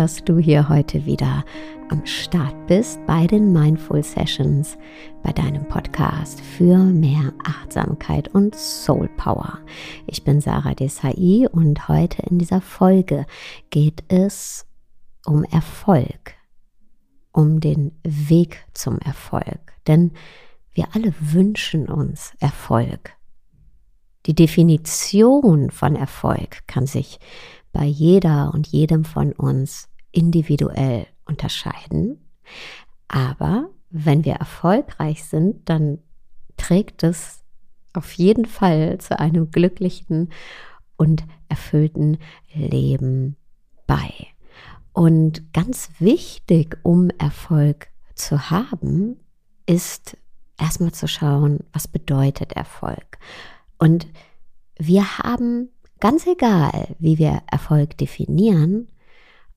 Dass du hier heute wieder am Start bist bei den Mindful Sessions, bei deinem Podcast für mehr Achtsamkeit und Soul Power. Ich bin Sarah Desai und heute in dieser Folge geht es um Erfolg, um den Weg zum Erfolg. Denn wir alle wünschen uns Erfolg. Die Definition von Erfolg kann sich bei jeder und jedem von uns individuell unterscheiden. Aber wenn wir erfolgreich sind, dann trägt es auf jeden Fall zu einem glücklichen und erfüllten Leben bei. Und ganz wichtig, um Erfolg zu haben, ist erstmal zu schauen, was bedeutet Erfolg. Und wir haben, ganz egal, wie wir Erfolg definieren,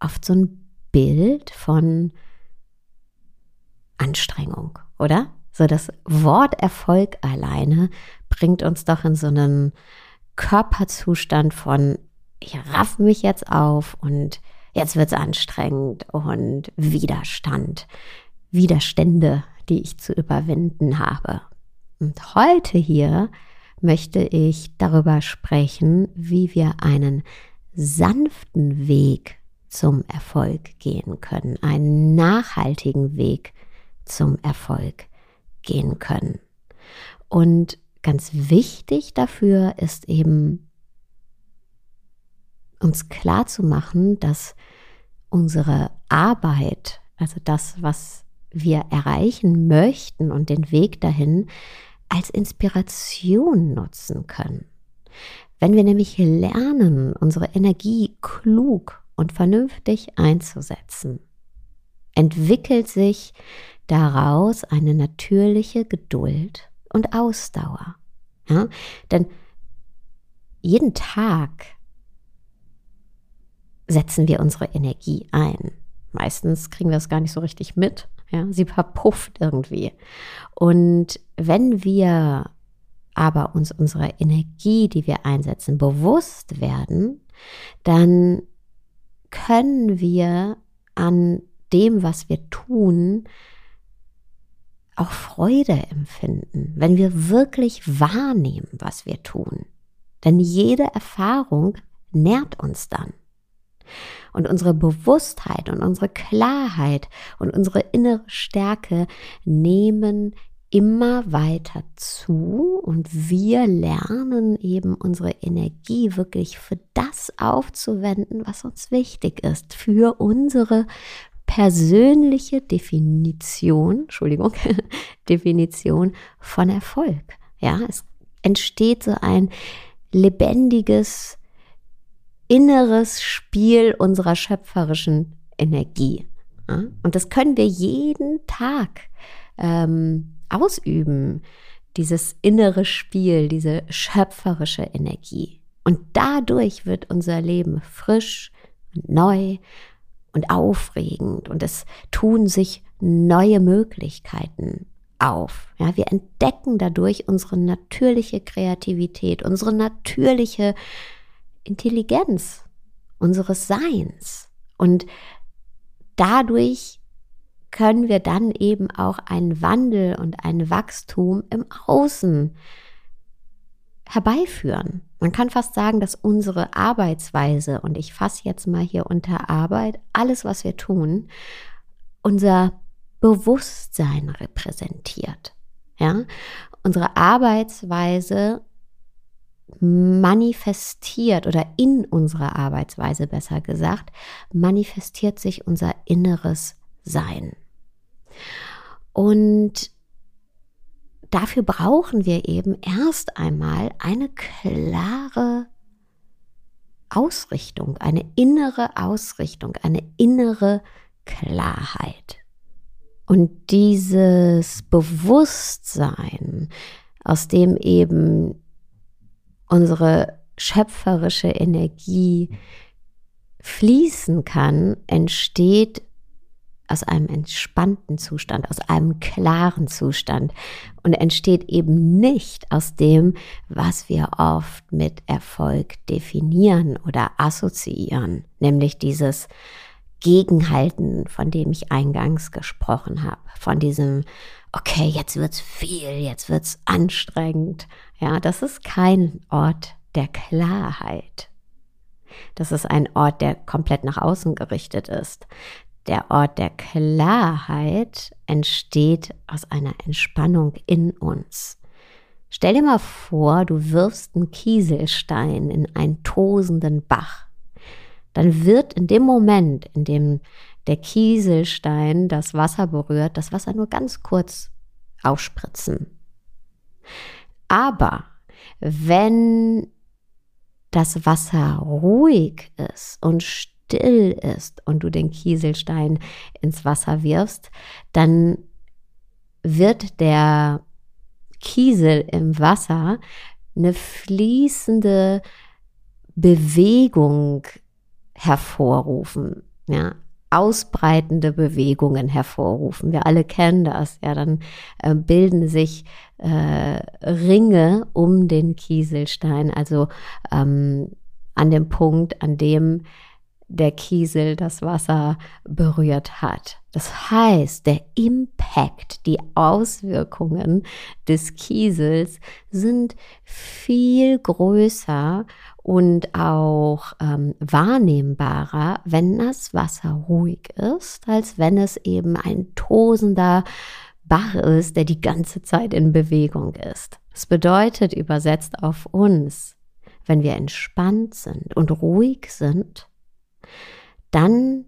oft so ein Bild von Anstrengung, oder? So das Wort Erfolg alleine bringt uns doch in so einen Körperzustand von, ich raff mich jetzt auf und jetzt wird es anstrengend und Widerstand, Widerstände, die ich zu überwinden habe. Und heute hier möchte ich darüber sprechen, wie wir einen sanften Weg zum Erfolg gehen können, einen nachhaltigen Weg zum Erfolg gehen können. Und ganz wichtig dafür ist eben uns klar zu machen, dass unsere Arbeit, also das, was wir erreichen möchten und den Weg dahin, als Inspiration nutzen können. Wenn wir nämlich lernen, unsere Energie klug und vernünftig einzusetzen, entwickelt sich daraus eine natürliche Geduld und Ausdauer. Ja? Denn jeden Tag setzen wir unsere Energie ein. Meistens kriegen wir es gar nicht so richtig mit. Ja, sie verpufft irgendwie. Und wenn wir aber uns unserer Energie, die wir einsetzen, bewusst werden, dann können wir an dem, was wir tun, auch Freude empfinden, wenn wir wirklich wahrnehmen, was wir tun. Denn jede Erfahrung nährt uns dann. Und unsere Bewusstheit und unsere Klarheit und unsere innere Stärke nehmen immer weiter zu und wir lernen eben unsere Energie wirklich für das aufzuwenden, was uns wichtig ist, für unsere persönliche Definition, Entschuldigung, Definition von Erfolg. Ja, es entsteht so ein lebendiges inneres Spiel unserer schöpferischen Energie. Und das können wir jeden Tag ähm, ausüben, dieses innere Spiel, diese schöpferische Energie. Und dadurch wird unser Leben frisch und neu und aufregend und es tun sich neue Möglichkeiten auf. Ja, wir entdecken dadurch unsere natürliche Kreativität, unsere natürliche Intelligenz unseres Seins. Und dadurch können wir dann eben auch einen Wandel und ein Wachstum im Außen herbeiführen. Man kann fast sagen, dass unsere Arbeitsweise, und ich fasse jetzt mal hier unter Arbeit, alles, was wir tun, unser Bewusstsein repräsentiert. Ja? Unsere Arbeitsweise manifestiert oder in unserer Arbeitsweise besser gesagt, manifestiert sich unser inneres Sein. Und dafür brauchen wir eben erst einmal eine klare Ausrichtung, eine innere Ausrichtung, eine innere Klarheit. Und dieses Bewusstsein, aus dem eben unsere schöpferische Energie fließen kann, entsteht aus einem entspannten Zustand, aus einem klaren Zustand und entsteht eben nicht aus dem, was wir oft mit Erfolg definieren oder assoziieren, nämlich dieses Gegenhalten, von dem ich eingangs gesprochen habe, von diesem okay, jetzt wird's viel, jetzt wird's anstrengend. Ja, das ist kein Ort der Klarheit. Das ist ein Ort, der komplett nach außen gerichtet ist. Der Ort der Klarheit entsteht aus einer Entspannung in uns. Stell dir mal vor, du wirfst einen Kieselstein in einen tosenden Bach. Dann wird in dem Moment, in dem der Kieselstein das Wasser berührt, das Wasser nur ganz kurz aufspritzen. Aber wenn das Wasser ruhig ist und still ist und du den Kieselstein ins Wasser wirfst, dann wird der Kiesel im Wasser eine fließende Bewegung hervorrufen. Ja, ausbreitende Bewegungen hervorrufen. Wir alle kennen das. Ja, dann äh, bilden sich äh, Ringe um den Kieselstein, also ähm, an dem Punkt, an dem der Kiesel das Wasser berührt hat. Das heißt, der Impact, die Auswirkungen des Kiesels sind viel größer und auch ähm, wahrnehmbarer, wenn das Wasser ruhig ist, als wenn es eben ein tosender Bach ist, der die ganze Zeit in Bewegung ist. Das bedeutet übersetzt auf uns, wenn wir entspannt sind und ruhig sind, dann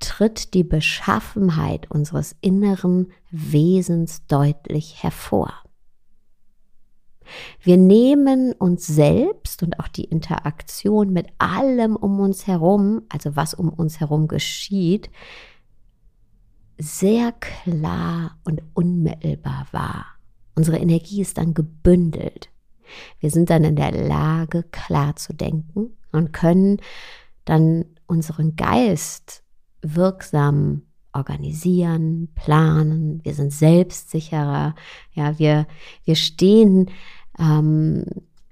tritt die Beschaffenheit unseres inneren Wesens deutlich hervor. Wir nehmen uns selbst und auch die Interaktion mit allem um uns herum, also was um uns herum geschieht, sehr klar und unmittelbar wahr. Unsere Energie ist dann gebündelt. Wir sind dann in der Lage, klar zu denken und können dann unseren Geist wirksam organisieren, planen. Wir sind selbstsicherer. Ja, wir, wir stehen ähm,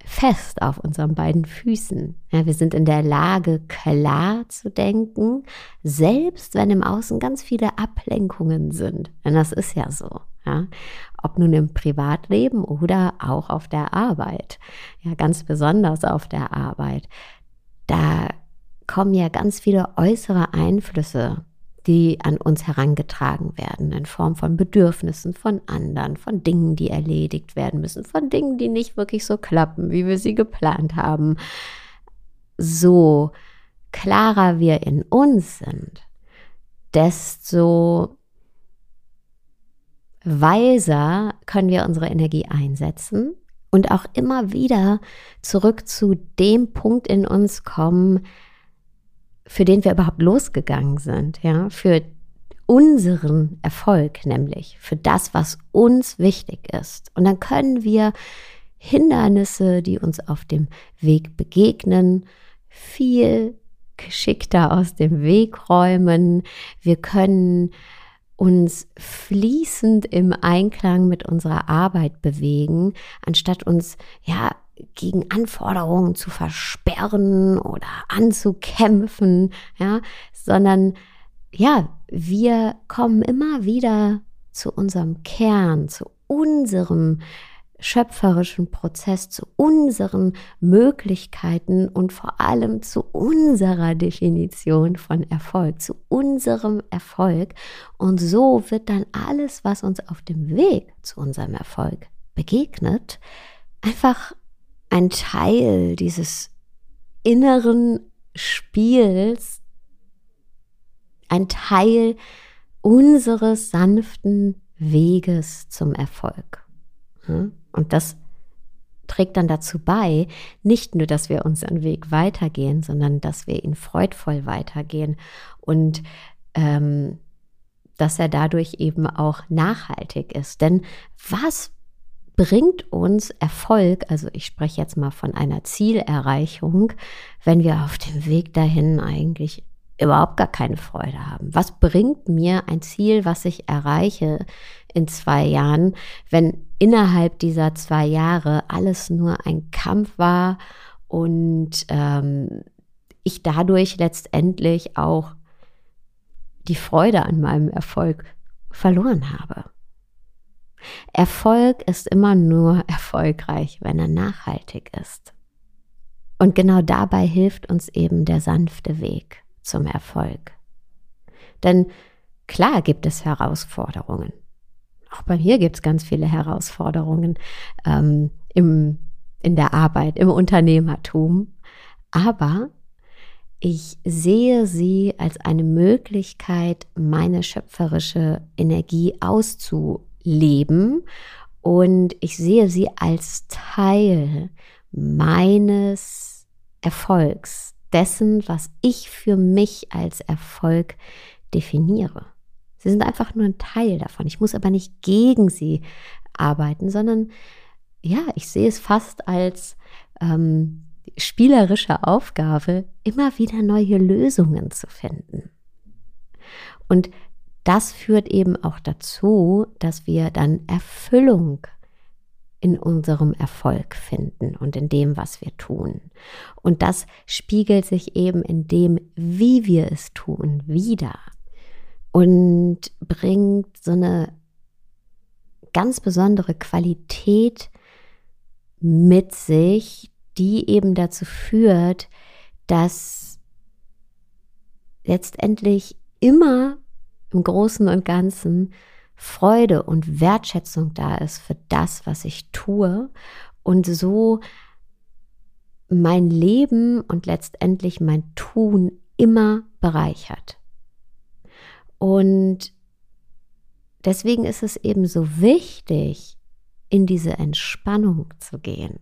fest auf unseren beiden Füßen. Ja, wir sind in der Lage, klar zu denken, selbst wenn im Außen ganz viele Ablenkungen sind. Denn das ist ja so. Ja, ob nun im Privatleben oder auch auf der Arbeit. Ja, ganz besonders auf der Arbeit. Da kommen ja ganz viele äußere Einflüsse die an uns herangetragen werden in Form von Bedürfnissen von anderen, von Dingen, die erledigt werden müssen, von Dingen, die nicht wirklich so klappen, wie wir sie geplant haben. So klarer wir in uns sind, desto weiser können wir unsere Energie einsetzen und auch immer wieder zurück zu dem Punkt in uns kommen, für den wir überhaupt losgegangen sind, ja, für unseren Erfolg, nämlich für das, was uns wichtig ist. Und dann können wir Hindernisse, die uns auf dem Weg begegnen, viel geschickter aus dem Weg räumen. Wir können uns fließend im Einklang mit unserer Arbeit bewegen, anstatt uns ja gegen Anforderungen zu versperren oder anzukämpfen, ja, sondern ja, wir kommen immer wieder zu unserem Kern, zu unserem schöpferischen Prozess, zu unseren Möglichkeiten und vor allem zu unserer Definition von Erfolg, zu unserem Erfolg. Und so wird dann alles, was uns auf dem Weg zu unserem Erfolg begegnet, einfach ein Teil dieses inneren Spiels, ein Teil unseres sanften Weges zum Erfolg. Und das trägt dann dazu bei, nicht nur, dass wir unseren Weg weitergehen, sondern dass wir ihn freudvoll weitergehen und ähm, dass er dadurch eben auch nachhaltig ist. Denn was bringt uns Erfolg, also ich spreche jetzt mal von einer Zielerreichung, wenn wir auf dem Weg dahin eigentlich überhaupt gar keine Freude haben. Was bringt mir ein Ziel, was ich erreiche in zwei Jahren, wenn innerhalb dieser zwei Jahre alles nur ein Kampf war und ähm, ich dadurch letztendlich auch die Freude an meinem Erfolg verloren habe. Erfolg ist immer nur erfolgreich, wenn er nachhaltig ist. Und genau dabei hilft uns eben der sanfte Weg zum Erfolg. Denn klar gibt es Herausforderungen. Auch bei mir gibt es ganz viele Herausforderungen ähm, im, in der Arbeit, im Unternehmertum. Aber ich sehe sie als eine Möglichkeit, meine schöpferische Energie auszuleben und ich sehe sie als Teil meines Erfolgs, dessen, was ich für mich als Erfolg definiere. Sie sind einfach nur ein Teil davon. Ich muss aber nicht gegen sie arbeiten, sondern ja, ich sehe es fast als ähm, spielerische Aufgabe, immer wieder neue Lösungen zu finden. Und das führt eben auch dazu, dass wir dann Erfüllung in unserem Erfolg finden und in dem, was wir tun. Und das spiegelt sich eben in dem, wie wir es tun, wieder und bringt so eine ganz besondere Qualität mit sich, die eben dazu führt, dass letztendlich immer im Großen und Ganzen Freude und Wertschätzung da ist für das, was ich tue und so mein Leben und letztendlich mein Tun immer bereichert. Und deswegen ist es eben so wichtig, in diese Entspannung zu gehen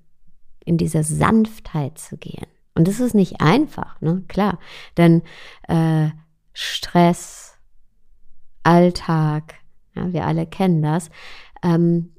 in diese Sanftheit zu gehen. Und das ist nicht einfach, ne? Klar. Denn äh, Stress, Alltag, ja, wir alle kennen das, ähm,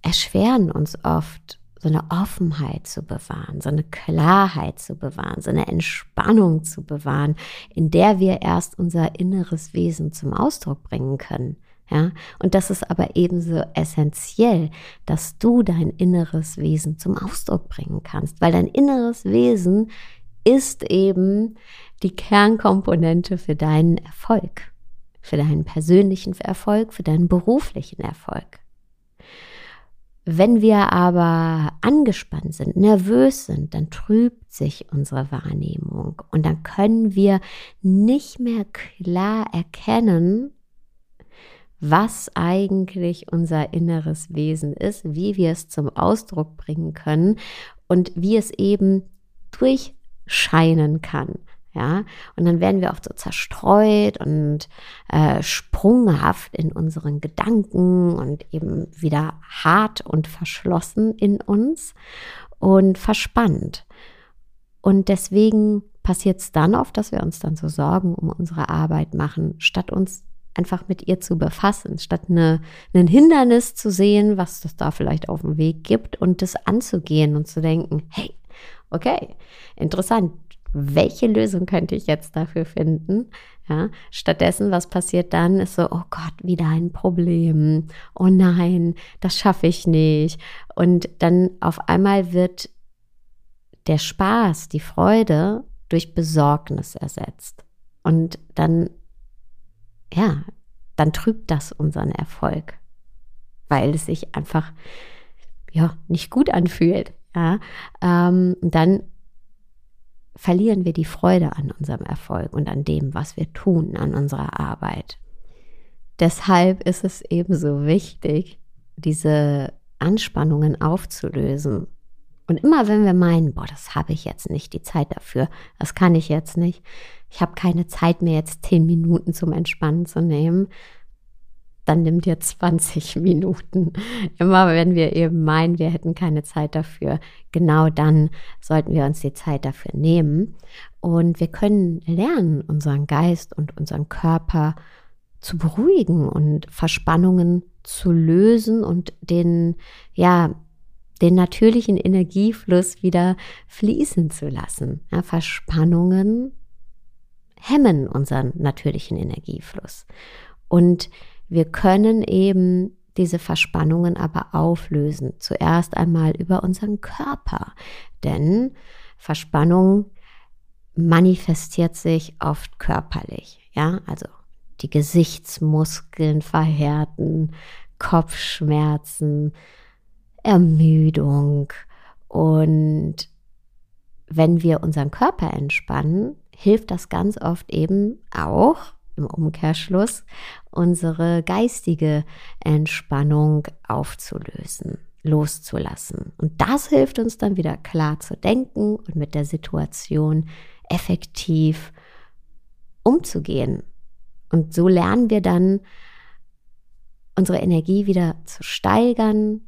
erschweren uns oft, so eine Offenheit zu bewahren, so eine Klarheit zu bewahren, so eine Entspannung zu bewahren, in der wir erst unser inneres Wesen zum Ausdruck bringen können. Ja, und das ist aber ebenso essentiell, dass du dein inneres Wesen zum Ausdruck bringen kannst, weil dein inneres Wesen ist eben die Kernkomponente für deinen Erfolg, für deinen persönlichen Erfolg, für deinen beruflichen Erfolg. Wenn wir aber angespannt sind, nervös sind, dann trübt sich unsere Wahrnehmung und dann können wir nicht mehr klar erkennen, was eigentlich unser inneres Wesen ist, wie wir es zum Ausdruck bringen können und wie es eben durchscheinen kann. Ja, und dann werden wir oft so zerstreut und äh, sprunghaft in unseren Gedanken und eben wieder hart und verschlossen in uns und verspannt. Und deswegen passiert es dann oft, dass wir uns dann so Sorgen um unsere Arbeit machen, statt uns einfach mit ihr zu befassen, statt eine, ein Hindernis zu sehen, was es da vielleicht auf dem Weg gibt und das anzugehen und zu denken, hey, okay, interessant, welche Lösung könnte ich jetzt dafür finden? Ja, stattdessen, was passiert dann, ist so, oh Gott, wieder ein Problem. Oh nein, das schaffe ich nicht. Und dann auf einmal wird der Spaß, die Freude durch Besorgnis ersetzt. Und dann ja, dann trübt das unseren Erfolg, weil es sich einfach ja nicht gut anfühlt. Ja, ähm, dann verlieren wir die Freude an unserem Erfolg und an dem, was wir tun, an unserer Arbeit. Deshalb ist es ebenso wichtig, diese Anspannungen aufzulösen. Und immer wenn wir meinen, boah, das habe ich jetzt nicht die Zeit dafür, das kann ich jetzt nicht, ich habe keine Zeit mehr, jetzt zehn Minuten zum Entspannen zu nehmen, dann nimm dir 20 Minuten. Immer wenn wir eben meinen, wir hätten keine Zeit dafür, genau dann sollten wir uns die Zeit dafür nehmen. Und wir können lernen, unseren Geist und unseren Körper zu beruhigen und Verspannungen zu lösen und den, ja, den natürlichen Energiefluss wieder fließen zu lassen. Ja, Verspannungen hemmen unseren natürlichen Energiefluss. Und wir können eben diese Verspannungen aber auflösen. Zuerst einmal über unseren Körper. Denn Verspannung manifestiert sich oft körperlich. Ja, also die Gesichtsmuskeln verhärten, Kopfschmerzen, Ermüdung. Und wenn wir unseren Körper entspannen, hilft das ganz oft eben auch im Umkehrschluss unsere geistige Entspannung aufzulösen, loszulassen. Und das hilft uns dann wieder klar zu denken und mit der Situation effektiv umzugehen. Und so lernen wir dann, unsere Energie wieder zu steigern,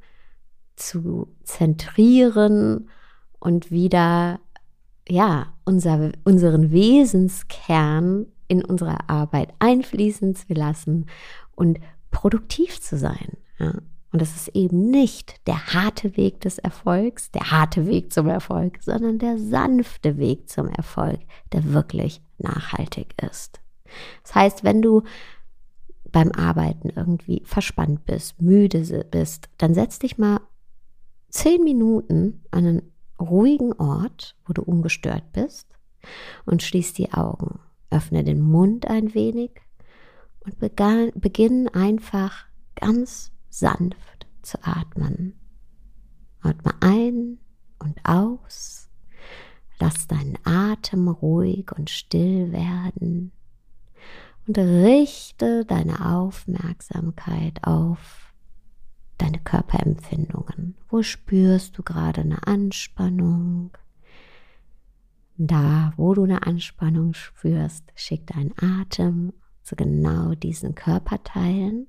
zu zentrieren und wieder, ja, unser, unseren Wesenskern in unsere Arbeit einfließen zu lassen und produktiv zu sein. Ja. Und das ist eben nicht der harte Weg des Erfolgs, der harte Weg zum Erfolg, sondern der sanfte Weg zum Erfolg, der wirklich nachhaltig ist. Das heißt, wenn du beim Arbeiten irgendwie verspannt bist, müde bist, dann setz dich mal zehn Minuten an einen ruhigen Ort, wo du ungestört bist und schließ die Augen. Öffne den Mund ein wenig und begann, beginn einfach ganz sanft zu atmen. Atme ein und aus. Lass deinen Atem ruhig und still werden und richte deine Aufmerksamkeit auf deine Körperempfindungen. Wo spürst du gerade eine Anspannung? Da, wo du eine Anspannung spürst, schick deinen Atem zu genau diesen Körperteilen.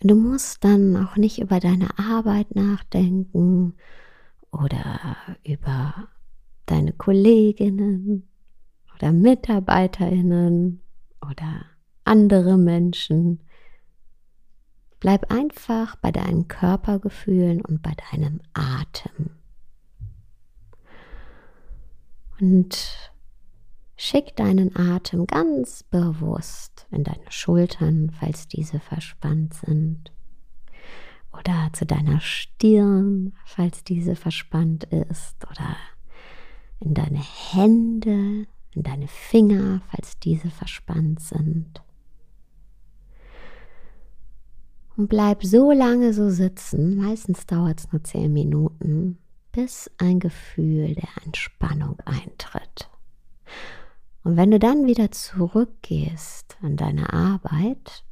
Du musst dann auch nicht über deine Arbeit nachdenken oder über deine Kolleginnen oder Mitarbeiterinnen oder andere Menschen. Bleib einfach bei deinen Körpergefühlen und bei deinem Atem. Und schick deinen Atem ganz bewusst in deine Schultern, falls diese verspannt sind. Oder zu deiner Stirn, falls diese verspannt ist. Oder in deine Hände, in deine Finger, falls diese verspannt sind. Und bleib so lange so sitzen, meistens dauert es nur zehn Minuten, bis ein Gefühl der Entspannung eintritt. Und wenn du dann wieder zurückgehst an deine Arbeit,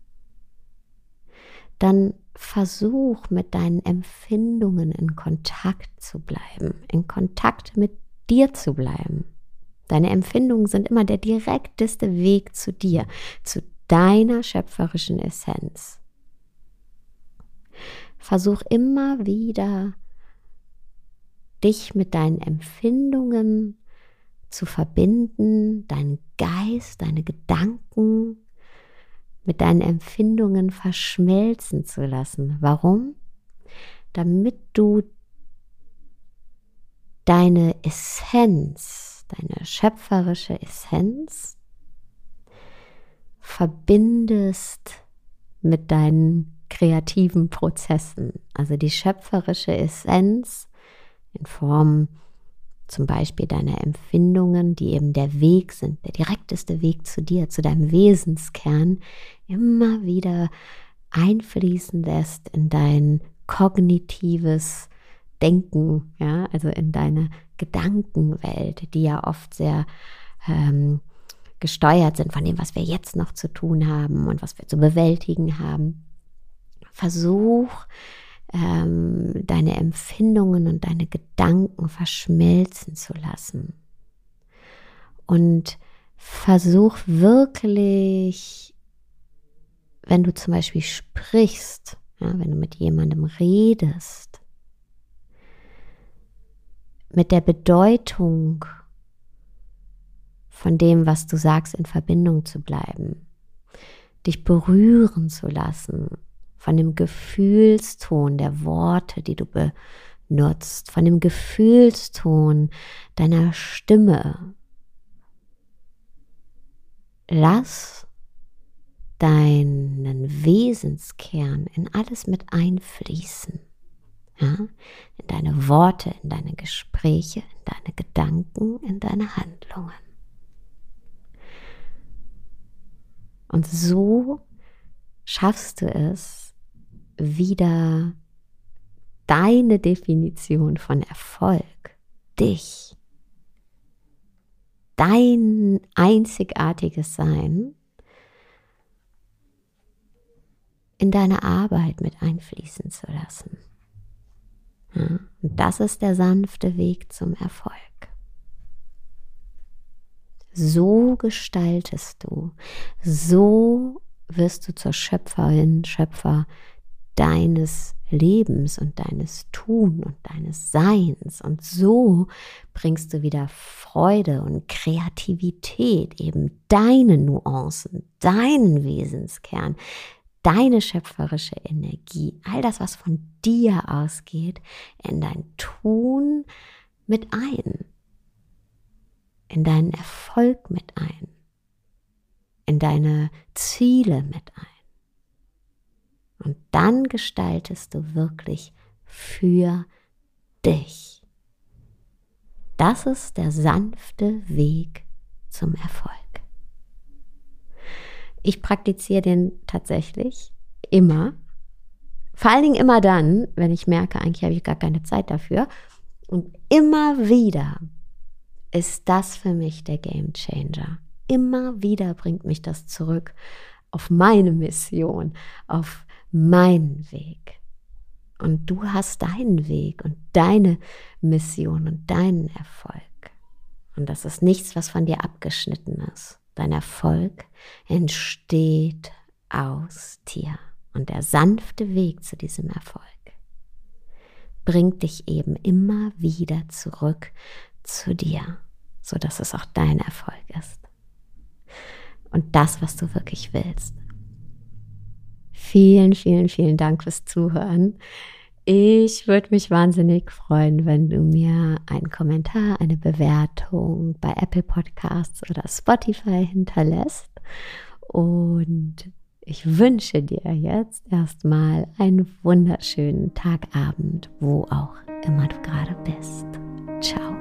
dann versuch mit deinen Empfindungen in Kontakt zu bleiben, in Kontakt mit dir zu bleiben. Deine Empfindungen sind immer der direkteste Weg zu dir, zu deiner schöpferischen Essenz. Versuch immer wieder, dich mit deinen Empfindungen zu verbinden, deinen Geist, deine Gedanken mit deinen Empfindungen verschmelzen zu lassen. Warum? Damit du deine Essenz, deine schöpferische Essenz verbindest mit deinen kreativen Prozessen. Also die schöpferische Essenz in Form zum Beispiel deiner Empfindungen, die eben der Weg sind, der direkteste Weg zu dir, zu deinem Wesenskern, immer wieder einfließen lässt in dein kognitives Denken, ja, also in deine Gedankenwelt, die ja oft sehr ähm, gesteuert sind von dem, was wir jetzt noch zu tun haben und was wir zu bewältigen haben. Versuch, ähm, deine Empfindungen und deine Gedanken verschmelzen zu lassen. Und versuch wirklich, wenn du zum Beispiel sprichst, ja, wenn du mit jemandem redest, mit der Bedeutung von dem, was du sagst, in Verbindung zu bleiben, dich berühren zu lassen von dem Gefühlston der Worte, die du benutzt, von dem Gefühlston deiner Stimme. lass deinen Wesenskern in alles mit einfließen. Ja? In deine Worte, in deine Gespräche, in deine Gedanken, in deine Handlungen. Und so schaffst du es, wieder deine Definition von Erfolg, dich, dein einzigartiges Sein in deine Arbeit mit einfließen zu lassen. Ja, das ist der sanfte Weg zum Erfolg. So gestaltest du, so wirst du zur Schöpferin, Schöpfer deines Lebens und deines Tun und deines Seins. Und so bringst du wieder Freude und Kreativität, eben deine Nuancen, deinen Wesenskern, deine schöpferische Energie, all das, was von dir ausgeht, in dein Tun mit ein, in deinen Erfolg mit ein, in deine Ziele mit ein. Und dann gestaltest du wirklich für dich. Das ist der sanfte Weg zum Erfolg. Ich praktiziere den tatsächlich immer. Vor allen Dingen immer dann, wenn ich merke, eigentlich habe ich gar keine Zeit dafür. Und immer wieder ist das für mich der Game Changer. Immer wieder bringt mich das zurück auf meine Mission, auf meinen Weg. Und du hast deinen Weg und deine Mission und deinen Erfolg. Und das ist nichts, was von dir abgeschnitten ist. Dein Erfolg entsteht aus dir. Und der sanfte Weg zu diesem Erfolg bringt dich eben immer wieder zurück zu dir, sodass es auch dein Erfolg ist. Und das, was du wirklich willst. Vielen, vielen, vielen Dank fürs Zuhören. Ich würde mich wahnsinnig freuen, wenn du mir einen Kommentar, eine Bewertung bei Apple Podcasts oder Spotify hinterlässt. Und ich wünsche dir jetzt erstmal einen wunderschönen Tagabend, wo auch immer du gerade bist. Ciao.